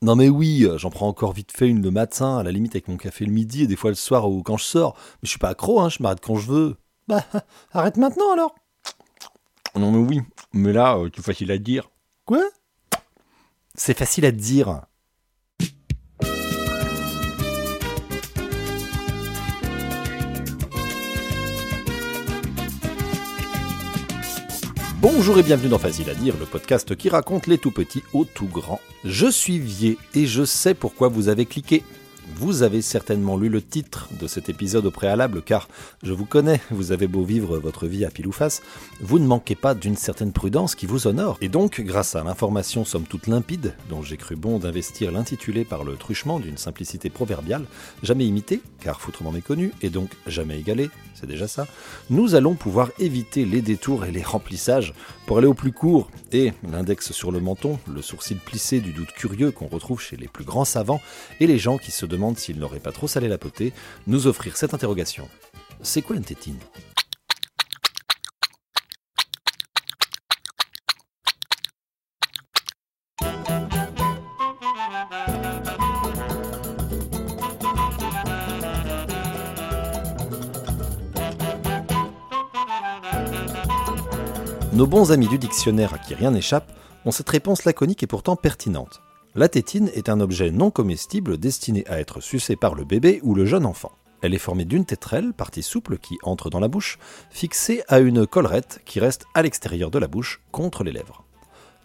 Non mais oui, euh, j'en prends encore vite fait une le matin, à la limite avec mon café le midi et des fois le soir ou quand je sors. Mais je suis pas accro, hein, je m'arrête quand je veux. Bah, arrête maintenant alors. Non mais oui, mais là, euh, c'est facile à dire. Quoi? C'est facile à dire. Bonjour et bienvenue dans Facile à dire, le podcast qui raconte les tout petits aux tout grands. Je suis Vier et je sais pourquoi vous avez cliqué. Vous avez certainement lu le titre de cet épisode au préalable car je vous connais, vous avez beau vivre votre vie à pile ou face, vous ne manquez pas d'une certaine prudence qui vous honore. Et donc, grâce à l'information somme toute limpide, dont j'ai cru bon d'investir l'intitulé par le truchement d'une simplicité proverbiale, jamais imitée, car foutrement méconnue, et donc jamais égalée, c'est déjà ça, nous allons pouvoir éviter les détours et les remplissages pour aller au plus court et l'index sur le menton, le sourcil plissé du doute curieux qu'on retrouve chez les plus grands savants et les gens qui se demandent s'ils n'auraient pas trop salé la potée, nous offrir cette interrogation. C'est quoi une tétine? Nos bons amis du dictionnaire à qui rien n'échappe ont cette réponse laconique et pourtant pertinente. La tétine est un objet non comestible destiné à être sucé par le bébé ou le jeune enfant. Elle est formée d'une tétrelle, partie souple qui entre dans la bouche, fixée à une collerette qui reste à l'extérieur de la bouche, contre les lèvres.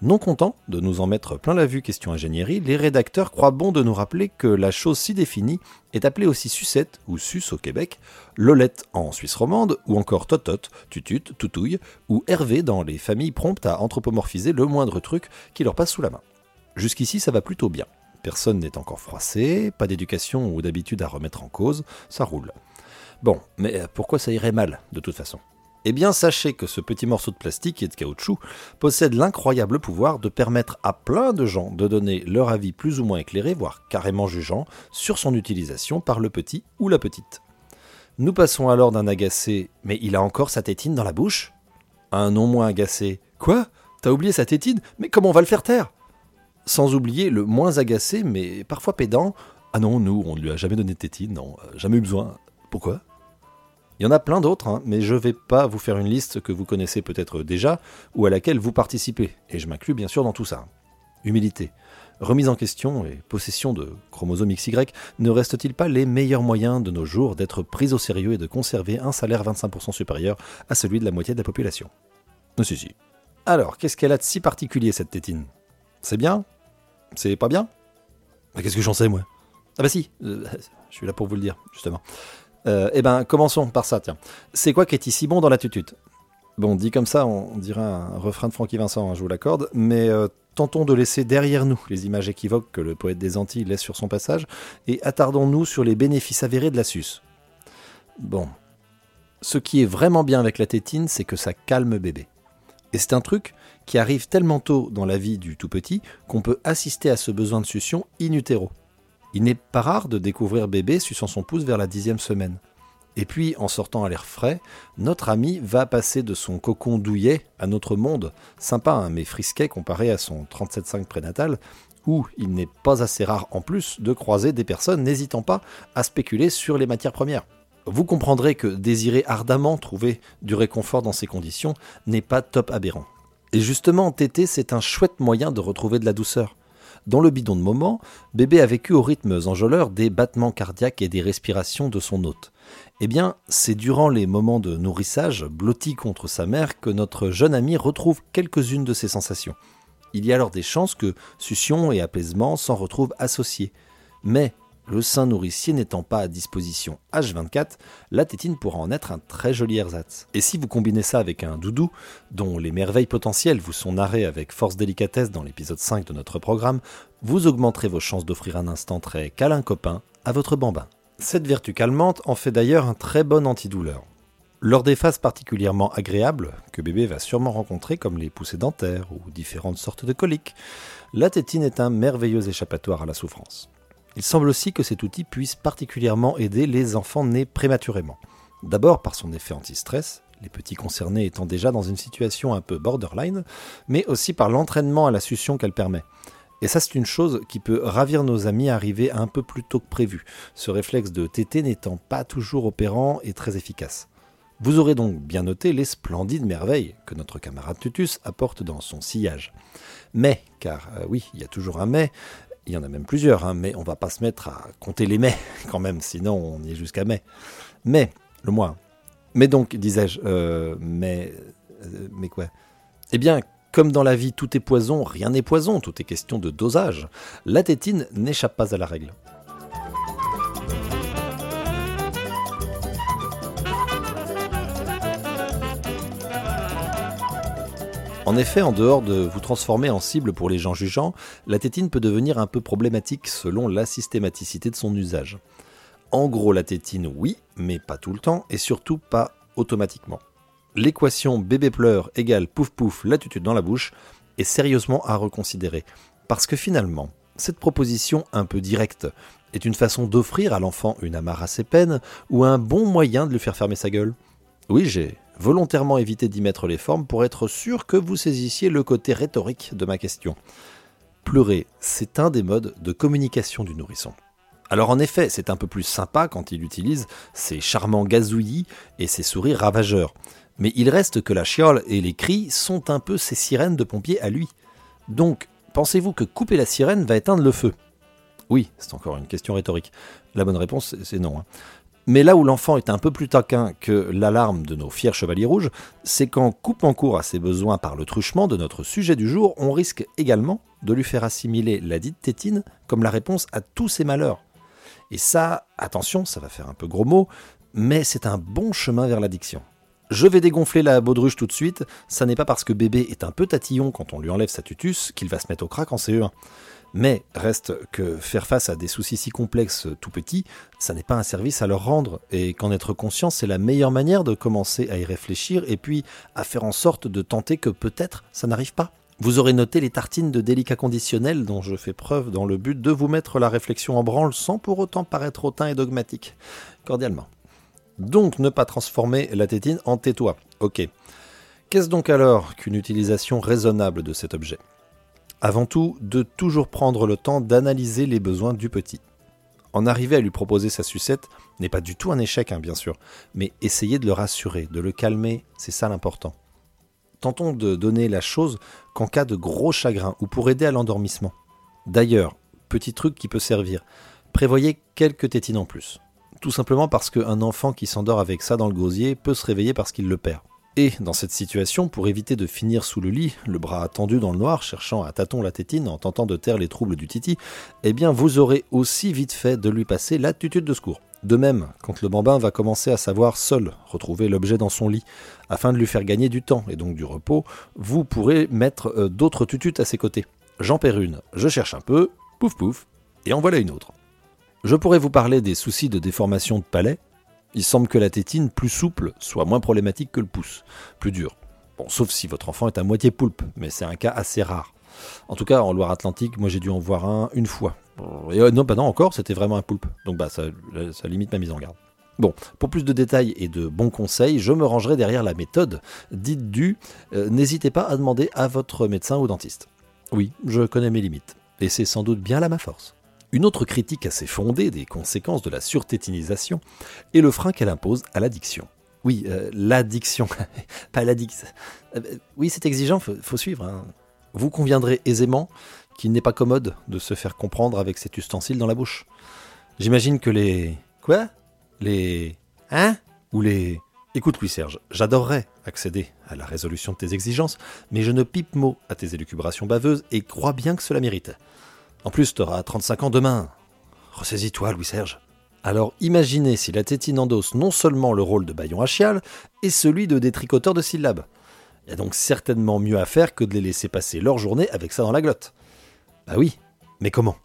Non content de nous en mettre plein la vue question ingénierie, les rédacteurs croient bon de nous rappeler que la chose si définie est appelée aussi sucette ou suce au Québec, lolette en Suisse romande ou encore totote, tutute, toutouille ou hervé dans les familles promptes à anthropomorphiser le moindre truc qui leur passe sous la main. Jusqu'ici ça va plutôt bien. Personne n'est encore froissé, pas d'éducation ou d'habitude à remettre en cause, ça roule. Bon, mais pourquoi ça irait mal de toute façon? Eh bien, sachez que ce petit morceau de plastique et de caoutchouc possède l'incroyable pouvoir de permettre à plein de gens de donner leur avis plus ou moins éclairé, voire carrément jugeant, sur son utilisation par le petit ou la petite. Nous passons alors d'un agacé Mais il a encore sa tétine dans la bouche? À un non moins agacé Quoi? T'as oublié sa tétine? Mais comment on va le faire taire? Sans oublier le moins agacé, mais parfois pédant. Ah non, nous, on ne lui a jamais donné de tétine, non, euh, jamais eu besoin. Pourquoi? Il y en a plein d'autres, hein, mais je ne vais pas vous faire une liste que vous connaissez peut-être déjà ou à laquelle vous participez, et je m'inclus bien sûr dans tout ça. Humilité, remise en question et possession de chromosomes XY ne restent-ils pas les meilleurs moyens de nos jours d'être pris au sérieux et de conserver un salaire 25% supérieur à celui de la moitié de la population? Non, si, si. Alors, qu'est-ce qu'elle a de si particulier cette tétine? C'est bien? C'est pas bien Qu'est-ce que j'en sais, moi? Ah bah si, euh, je suis là pour vous le dire, justement. Euh, eh ben, commençons par ça, tiens. C'est quoi qui est si bon dans la tutute? Bon, dit comme ça, on, dirait un refrain de Francky Vincent, hein, je vous l'accorde, mais euh, tentons de laisser derrière nous les images équivoques que le poète des Antilles laisse sur son passage, et attardons-nous sur les bénéfices avérés de la suce. Bon. Ce qui est vraiment bien avec la tétine, c'est que ça calme bébé. Et c'est un truc qui arrive tellement tôt dans la vie du tout petit qu'on peut assister à ce besoin de succion in utero. Il n'est pas rare de découvrir bébé suçant son pouce vers la dixième semaine. Et puis, en sortant à l'air frais, notre ami va passer de son cocon douillet à notre monde, sympa hein, mais frisquet comparé à son 37,5 prénatal, où il n'est pas assez rare en plus de croiser des personnes n'hésitant pas à spéculer sur les matières premières. Vous comprendrez que désirer ardemment trouver du réconfort dans ces conditions n'est pas top aberrant. Et justement, téter, c'est un chouette moyen de retrouver de la douceur. Dans le bidon de moment, bébé a vécu au rythme enjôleur des battements cardiaques et des respirations de son hôte. Eh bien, c'est durant les moments de nourrissage, blotti contre sa mère, que notre jeune ami retrouve quelques-unes de ces sensations. Il y a alors des chances que succion et apaisement s'en retrouvent associés. Mais le sein nourricier n'étant pas à disposition H24, la tétine pourra en être un très joli ersatz. Et si vous combinez ça avec un doudou, dont les merveilles potentielles vous sont narrées avec force délicatesse dans l'épisode 5 de notre programme, vous augmenterez vos chances d'offrir un instant très câlin copain à votre bambin. Cette vertu calmante en fait d'ailleurs un très bon antidouleur. Lors des phases particulièrement agréables, que bébé va sûrement rencontrer comme les poussées dentaires ou différentes sortes de coliques, la tétine est un merveilleux échappatoire à la souffrance. Il semble aussi que cet outil puisse particulièrement aider les enfants nés prématurément. D'abord par son effet anti-stress, les petits concernés étant déjà dans une situation un peu borderline, mais aussi par l'entraînement à la succion qu'elle permet. Et ça, c'est une chose qui peut ravir nos amis arriver un peu plus tôt que prévu, ce réflexe de téter n'étant pas toujours opérant et très efficace. Vous aurez donc bien noté les splendides merveilles que notre camarade Tutus apporte dans son sillage. Mais, car euh, oui, il y a toujours un mais, il y en a même plusieurs, hein, mais on va pas se mettre à compter les mais quand même, sinon on y est jusqu'à mai. Mais, le moins. Mais donc, disais-je, euh, mais. Euh, mais quoi? Eh bien, comme dans la vie tout est poison, rien n'est poison, tout est question de dosage. La tétine n'échappe pas à la règle. En effet, en dehors de vous transformer en cible pour les gens jugeants, la tétine peut devenir un peu problématique selon la systématicité de son usage. En gros, la tétine, oui, mais pas tout le temps, et surtout pas automatiquement. L'équation bébé pleure égale pouf pouf l'attitude dans la bouche est sérieusement à reconsidérer. Parce que finalement, cette proposition un peu directe est une façon d'offrir à l'enfant une amarre à ses peines ou un bon moyen de lui faire fermer sa gueule. Oui, j'ai volontairement évité d'y mettre les formes pour être sûr que vous saisissiez le côté rhétorique de ma question. Pleurer, c'est un des modes de communication du nourrisson. Alors en effet, c'est un peu plus sympa quand il utilise ses charmants gazouillis et ses sourires ravageurs. Mais il reste que la chiole et les cris sont un peu ses sirènes de pompiers à lui. Donc, pensez-vous que couper la sirène va éteindre le feu? Oui, c'est encore une question rhétorique. La bonne réponse, c'est non. Mais là où l'enfant est un peu plus taquin que l'alarme de nos fiers chevaliers rouges, c'est qu'en coupant court à ses besoins par le truchement de notre sujet du jour, on risque également de lui faire assimiler la dite tétine comme la réponse à tous ses malheurs. Et ça, attention, ça va faire un peu gros mot, mais c'est un bon chemin vers l'addiction. Je vais dégonfler la baudruche tout de suite, ça n'est pas parce que bébé est un peu tatillon quand on lui enlève sa tutus qu'il va se mettre au crack en CE1. Mais reste que faire face à des soucis si complexes tout petits, ça n'est pas un service à leur rendre, et qu'en être conscient, c'est la meilleure manière de commencer à y réfléchir et puis à faire en sorte de tenter que peut-être ça n'arrive pas. Vous aurez noté les tartines de délicat conditionnel dont je fais preuve dans le but de vous mettre la réflexion en branle sans pour autant paraître hautain et dogmatique. Cordialement. Donc ne pas transformer la tétine en tais-toi. Ok. Qu'est-ce donc alors qu'une utilisation raisonnable de cet objet? Avant tout, de toujours prendre le temps d'analyser les besoins du petit. En arriver à lui proposer sa sucette n'est pas du tout un échec, hein, bien sûr, mais essayer de le rassurer, de le calmer, c'est ça l'important. Tentons de donner la chose qu'en cas de gros chagrin ou pour aider à l'endormissement. D'ailleurs, petit truc qui peut servir, prévoyez quelques tétines en plus. Tout simplement parce qu'un enfant qui s'endort avec ça dans le gosier peut se réveiller parce qu'il le perd. Et dans cette situation, pour éviter de finir sous le lit, le bras tendu dans le noir, cherchant à tâton la tétine en tentant de taire les troubles du titi, eh bien vous aurez aussi vite fait de lui passer l'attitude de secours. De même, quand le bambin va commencer à savoir seul retrouver l'objet dans son lit, afin de lui faire gagner du temps et donc du repos, vous pourrez mettre euh, d'autres tututes à ses côtés. J'en perds une, je cherche un peu, pouf pouf, et en voilà une autre. Je pourrais vous parler des soucis de déformation de palais, il semble que la tétine plus souple soit moins problématique que le pouce, plus dur. Bon, sauf si votre enfant est à moitié poulpe, mais c'est un cas assez rare. En tout cas, en Loire-Atlantique, moi j'ai dû en voir un une fois. Et euh, non, pas non, encore, c'était vraiment un poulpe. Donc bah ça, ça limite ma mise en garde. Bon, pour plus de détails et de bons conseils, je me rangerai derrière la méthode dite du euh, n'hésitez pas à demander à votre médecin ou dentiste. Oui, je connais mes limites, et c'est sans doute bien là ma force. Une autre critique assez fondée des conséquences de la surtétinisation est le frein qu'elle impose à l'addiction. Oui, euh, l'addiction, pas l'addiction. Euh, oui, c'est exigeant, faut, faut suivre. Hein. Vous conviendrez aisément qu'il n'est pas commode de se faire comprendre avec cet ustensile dans la bouche. J'imagine que les... Quoi? Les... Hein? Ou les... Écoute Louis-Serge, j'adorerais accéder à la résolution de tes exigences, mais je ne pipe mot à tes élucubrations baveuses et crois bien que cela mérite. En plus, t'auras 35 ans demain. Ressaisis-toi, Louis-Serge. Alors imaginez si la tétine endosse non seulement le rôle de baillon à chial, et celui de détricoteur de syllabes. Il y a donc certainement mieux à faire que de les laisser passer leur journée avec ça dans la glotte. Bah oui, mais comment?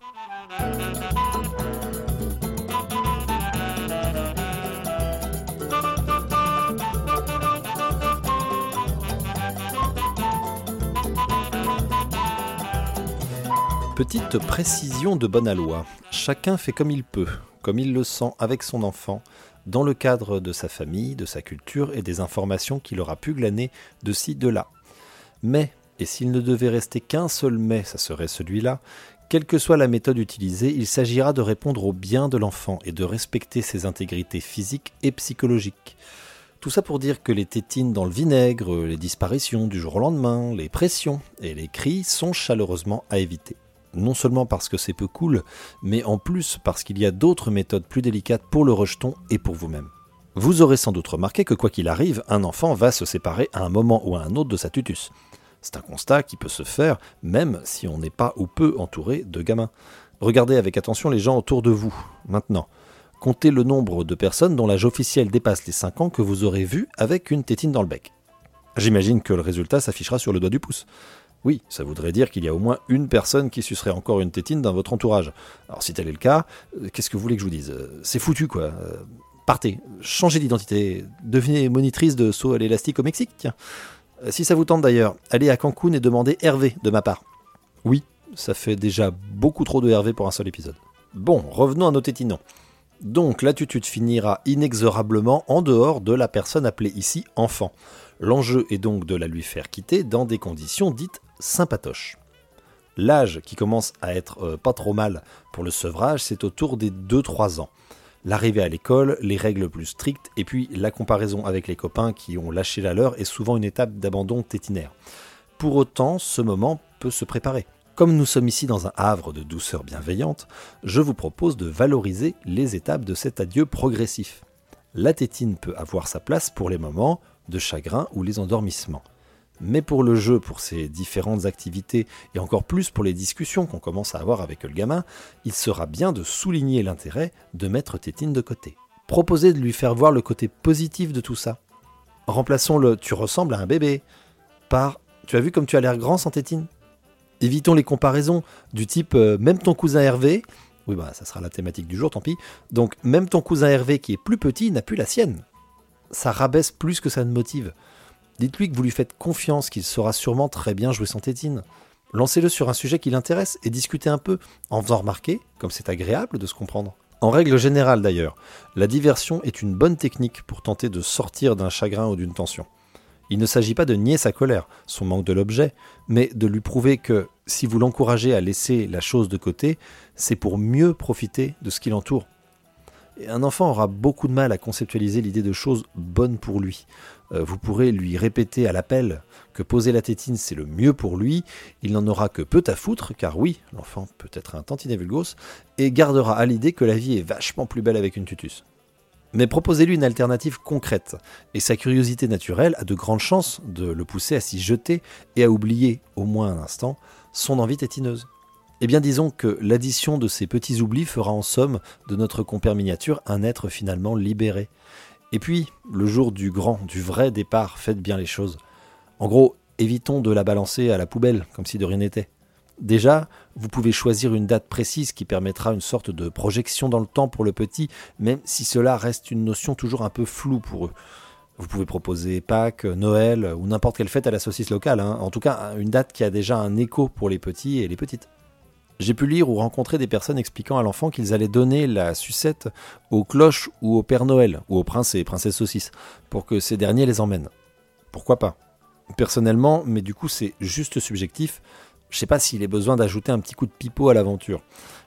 Petite précision de bonne aloi. Chacun fait comme il peut, comme il le sent avec son enfant, dans le cadre de sa famille, de sa culture et des informations qu'il aura pu glaner de ci, de là. Mais Et s'il ne devait rester qu'un seul mais, ça serait celui-là, quelle que soit la méthode utilisée, il s'agira de répondre au bien de l'enfant et de respecter ses intégrités physiques et psychologiques. Tout ça pour dire que les tétines dans le vinaigre, les disparitions du jour au lendemain, les pressions et les cris sont chaleureusement à éviter. Non seulement parce que c'est peu cool, mais en plus parce qu'il y a d'autres méthodes plus délicates pour le rejeton et pour vous-même. Vous aurez sans doute remarqué que quoi qu'il arrive, un enfant va se séparer à un moment ou à un autre de sa tutus. C'est un constat qui peut se faire même si on n'est pas ou peu entouré de gamins. Regardez avec attention les gens autour de vous. Maintenant, comptez le nombre de personnes dont l'âge officiel dépasse les 5 ans que vous aurez vu avec une tétine dans le bec. J'imagine que le résultat s'affichera sur le doigt du pouce. Oui, ça voudrait dire qu'il y a au moins une personne qui sucerait encore une tétine dans votre entourage. Alors si tel est le cas, euh, qu'est-ce que vous voulez que je vous dise? Euh, C'est foutu quoi. Euh, partez, changez d'identité, devenez monitrice de saut à l'élastique au Mexique. Tiens. Si ça vous tente d'ailleurs, allez à Cancun et demandez Hervé de ma part. Oui, ça fait déjà beaucoup trop de Hervé pour un seul épisode. Bon, revenons à nos tétinons. Donc l'attitude finira inexorablement en dehors de la personne appelée ici enfant. L'enjeu est donc de la lui faire quitter dans des conditions dites sympatoches. L'âge qui commence à être euh, pas trop mal pour le sevrage, c'est autour des 2-3 ans. L'arrivée à l'école, les règles plus strictes, et puis la comparaison avec les copains qui ont lâché la leur est souvent une étape d'abandon tétinaire. Pour autant, ce moment peut se préparer. Comme nous sommes ici dans un havre de douceur bienveillante, je vous propose de valoriser les étapes de cet adieu progressif. La tétine peut avoir sa place pour les moments de chagrin ou les endormissements. Mais pour le jeu, pour ces différentes activités, et encore plus pour les discussions qu'on commence à avoir avec le gamin, il sera bien de souligner l'intérêt de mettre Tétine de côté. Proposez de lui faire voir le côté positif de tout ça. Remplaçons le tu ressembles à un bébé par tu as vu comme tu as l'air grand sans Tétine? Évitons les comparaisons du type euh, même ton cousin Hervé, oui bah ça sera la thématique du jour, tant pis, donc même ton cousin Hervé qui est plus petit n'a plus la sienne. Ça rabaisse plus que ça ne motive. Dites-lui que vous lui faites confiance, qu'il saura sûrement très bien jouer son tétine. Lancez-le sur un sujet qui l'intéresse et discutez un peu, en faisant remarquer, comme c'est agréable de se comprendre. En règle générale d'ailleurs, la diversion est une bonne technique pour tenter de sortir d'un chagrin ou d'une tension. Il ne s'agit pas de nier sa colère, son manque de l'objet, mais de lui prouver que si vous l'encouragez à laisser la chose de côté, c'est pour mieux profiter de ce qui l'entoure. Un enfant aura beaucoup de mal à conceptualiser l'idée de choses bonnes pour lui. Euh, vous pourrez lui répéter à l'appel que poser la tétine c'est le mieux pour lui, il n'en aura que peu à foutre, car oui, l'enfant peut être un tantinet vulgos, et gardera à l'idée que la vie est vachement plus belle avec une tutus. Mais proposez-lui une alternative concrète, et sa curiosité naturelle a de grandes chances de le pousser à s'y jeter et à oublier, au moins un instant, son envie tétineuse. Eh bien disons que l'addition de ces petits oublis fera en somme de notre compère miniature un être finalement libéré. Et puis, le jour du grand, du vrai départ, faites bien les choses. En gros, évitons de la balancer à la poubelle, comme si de rien n'était. Déjà, vous pouvez choisir une date précise qui permettra une sorte de projection dans le temps pour le petit, même si cela reste une notion toujours un peu floue pour eux. Vous pouvez proposer Pâques, Noël ou n'importe quelle fête à la saucisse locale, hein. en tout cas une date qui a déjà un écho pour les petits et les petites. J'ai pu lire ou rencontrer des personnes expliquant à l'enfant qu'ils allaient donner la sucette aux cloches ou au Père Noël, ou aux princes et princesses saucisses, pour que ces derniers les emmènent. Pourquoi pas? Personnellement, mais du coup c'est juste subjectif, je sais pas s'il est besoin d'ajouter un petit coup de pipeau à l'aventure.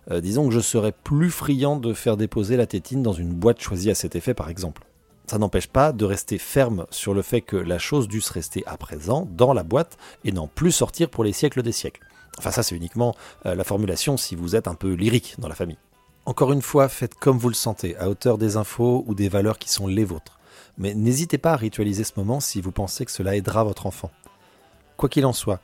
Euh, disons que je serais plus friand de faire déposer la tétine dans une boîte choisie à cet effet par exemple. Ça n'empêche pas de rester ferme sur le fait que la chose dû se rester à présent dans la boîte et n'en plus sortir pour les siècles des siècles. Enfin ça c'est uniquement euh, la formulation si vous êtes un peu lyrique dans la famille. Encore une fois, faites comme vous le sentez, à hauteur des infos ou des valeurs qui sont les vôtres. Mais n'hésitez pas à ritualiser ce moment si vous pensez que cela aidera votre enfant. Quoi qu'il en soit,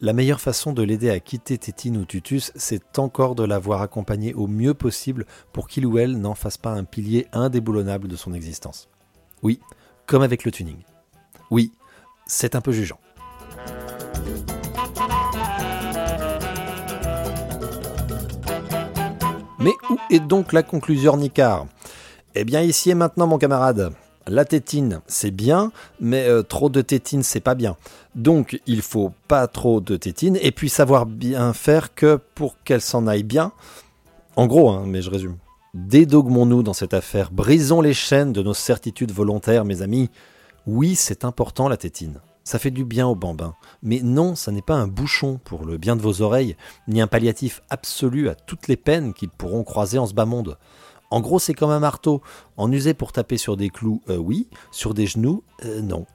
la meilleure façon de l'aider à quitter Tétine ou Tutus, c'est encore de l'avoir accompagné au mieux possible pour qu'il ou elle n'en fasse pas un pilier indéboulonnable de son existence. Oui, comme avec le tuning. Oui, c'est un peu jugeant. Mais où est donc la conclusion Nicard Eh bien ici et maintenant mon camarade. La tétine, c'est bien, mais euh, trop de tétine, c'est pas bien. Donc il faut pas trop de tétine, et puis savoir bien faire que pour qu'elle s'en aille bien. En gros, hein, mais je résume. Dédogmons-nous dans cette affaire, brisons les chaînes de nos certitudes volontaires, mes amis. Oui, c'est important la tétine. Ça fait du bien aux bambins. Mais non, ça n'est pas un bouchon pour le bien de vos oreilles, ni un palliatif absolu à toutes les peines qu'ils pourront croiser en ce bas monde. En gros, c'est comme un marteau. En user pour taper sur des clous, euh, oui. Sur des genoux, euh, non.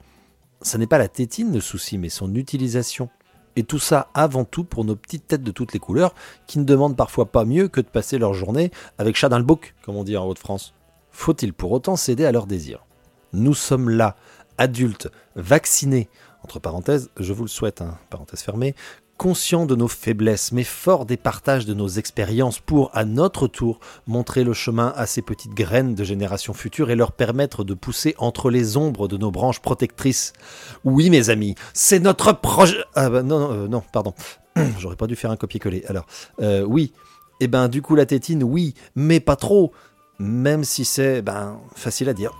Ça n'est pas la tétine le souci, mais son utilisation. Et tout ça avant tout pour nos petites têtes de toutes les couleurs, qui ne demandent parfois pas mieux que de passer leur journée avec chat dans le bouc, comme on dit en Haute-France. Faut-il pour autant céder à leurs désirs? Nous sommes là, adultes, vaccinés, entre parenthèses, je vous le souhaite, hein, parenthèse fermée, conscients de nos faiblesses, mais forts des partages de nos expériences pour, à notre tour, montrer le chemin à ces petites graines de générations futures et leur permettre de pousser entre les ombres de nos branches protectrices. Oui, mes amis, c'est notre projet. Ah bah non, non, euh, non pardon. J'aurais pas dû faire un copier-coller. Alors, euh, oui. Eh ben, du coup, la tétine, oui, mais pas trop. Même si c'est, ben, facile à dire.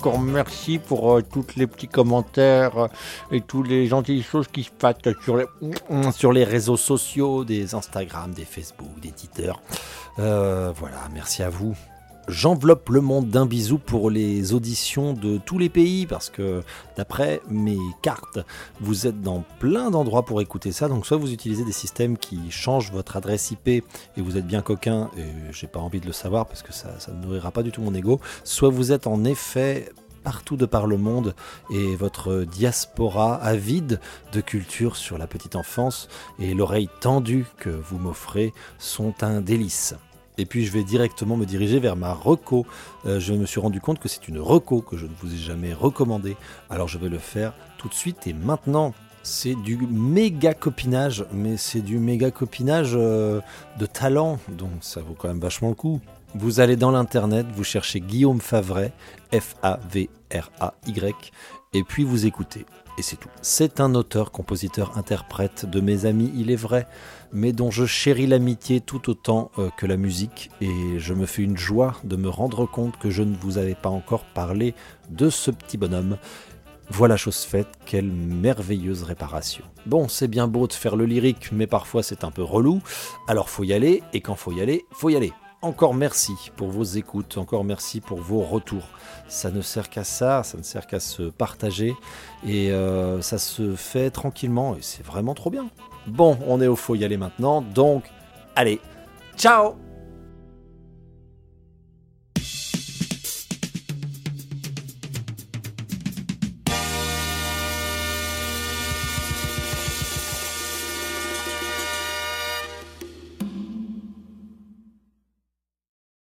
Encore merci pour euh, tous les petits commentaires euh, et toutes les gentilles choses qui se passent sur les, sur les réseaux sociaux, des Instagram, des Facebook, des Twitter. Euh, voilà, merci à vous. J'enveloppe le monde d'un bisou pour les auditions de tous les pays parce que d'après mes cartes, vous êtes dans plein d'endroits pour écouter ça. Donc soit vous utilisez des systèmes qui changent votre adresse IP et vous êtes bien coquin et j'ai pas envie de le savoir parce que ça, ne nourrira pas du tout mon ego. Soit vous êtes en effet partout de par le monde et votre diaspora avide de culture sur la petite enfance et l'oreille tendue que vous m'offrez sont un délice. Et puis je vais directement me diriger vers ma reco. Euh, je me suis rendu compte que c'est une reco que je ne vous ai jamais recommandée. Alors je vais le faire tout de suite et maintenant. C'est du méga copinage, mais c'est du méga copinage euh, de talent, donc ça vaut quand même vachement le coup. Vous allez dans l'internet, vous cherchez Guillaume Favray, F-A-V-R-A-Y, et puis vous écoutez. C'est tout. C'est un auteur, compositeur, interprète de mes amis, il est vrai mais dont je chéris l'amitié tout autant euh, que la musique, et je me fais une joie de me rendre compte que je ne vous avais pas encore parlé de ce petit bonhomme. Voilà chose faite, quelle merveilleuse réparation. Bon, c'est bien beau de faire le lyrique, mais parfois c'est un peu relou, alors faut y aller, et quand faut y aller, faut y aller. Encore merci pour vos écoutes, encore merci pour vos retours. Ça ne sert qu'à ça, ça ne sert qu'à se partager, et euh, ça se fait tranquillement, et c'est vraiment trop bien. Bon, on est au faut y aller maintenant, donc allez, ciao